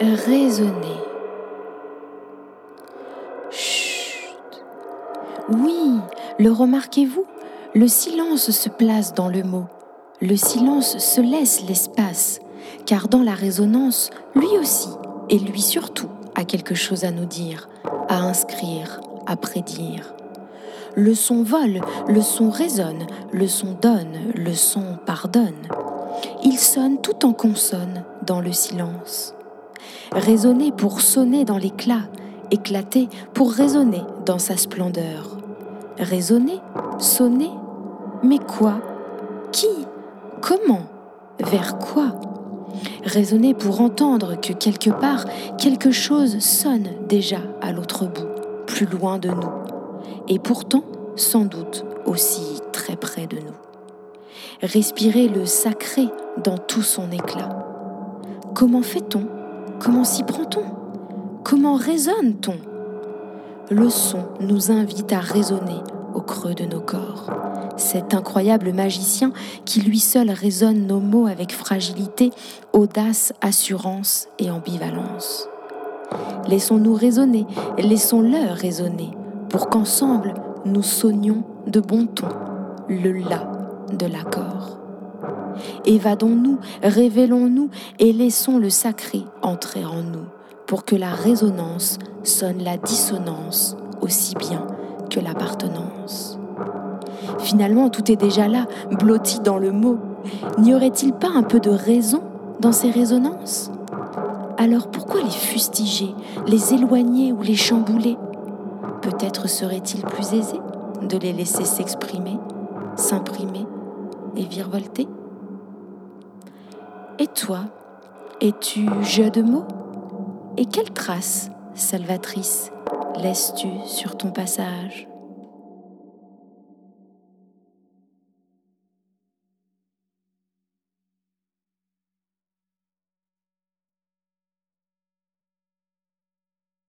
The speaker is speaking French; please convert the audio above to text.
raisonner. Chut. Oui, le remarquez-vous Le silence se place dans le mot. Le silence se laisse l'espace, car dans la résonance, lui aussi, et lui surtout, a quelque chose à nous dire, à inscrire, à prédire. Le son vole, le son résonne, le son donne, le son pardonne. Il sonne tout en consonne dans le silence. Résonner pour sonner dans l'éclat, éclater pour résonner dans sa splendeur. Résonner, sonner, mais quoi? Qui? Comment? Vers quoi? Résonner pour entendre que quelque part quelque chose sonne déjà à l'autre bout, plus loin de nous et pourtant sans doute aussi très près de nous. Respirer le sacré dans tout son éclat. Comment fait-on Comment s'y prend-on? Comment résonne-t-on Le son nous invite à raisonner au creux de nos corps. Cet incroyable magicien qui lui seul résonne nos mots avec fragilité, audace, assurance et ambivalence. Laissons-nous raisonner, laissons-le raisonner, pour qu'ensemble nous sonnions de bon ton le la de l'accord. Évadons-nous, révélons-nous et laissons le sacré entrer en nous pour que la résonance sonne la dissonance aussi bien que l'appartenance. Finalement, tout est déjà là, blotti dans le mot. N'y aurait-il pas un peu de raison dans ces résonances? Alors pourquoi les fustiger, les éloigner ou les chambouler? Peut-être serait-il plus aisé de les laisser s'exprimer, s'imprimer et virevolter? Et toi, es-tu jeu de mots? Et quelle trace salvatrice laisses-tu sur ton passage?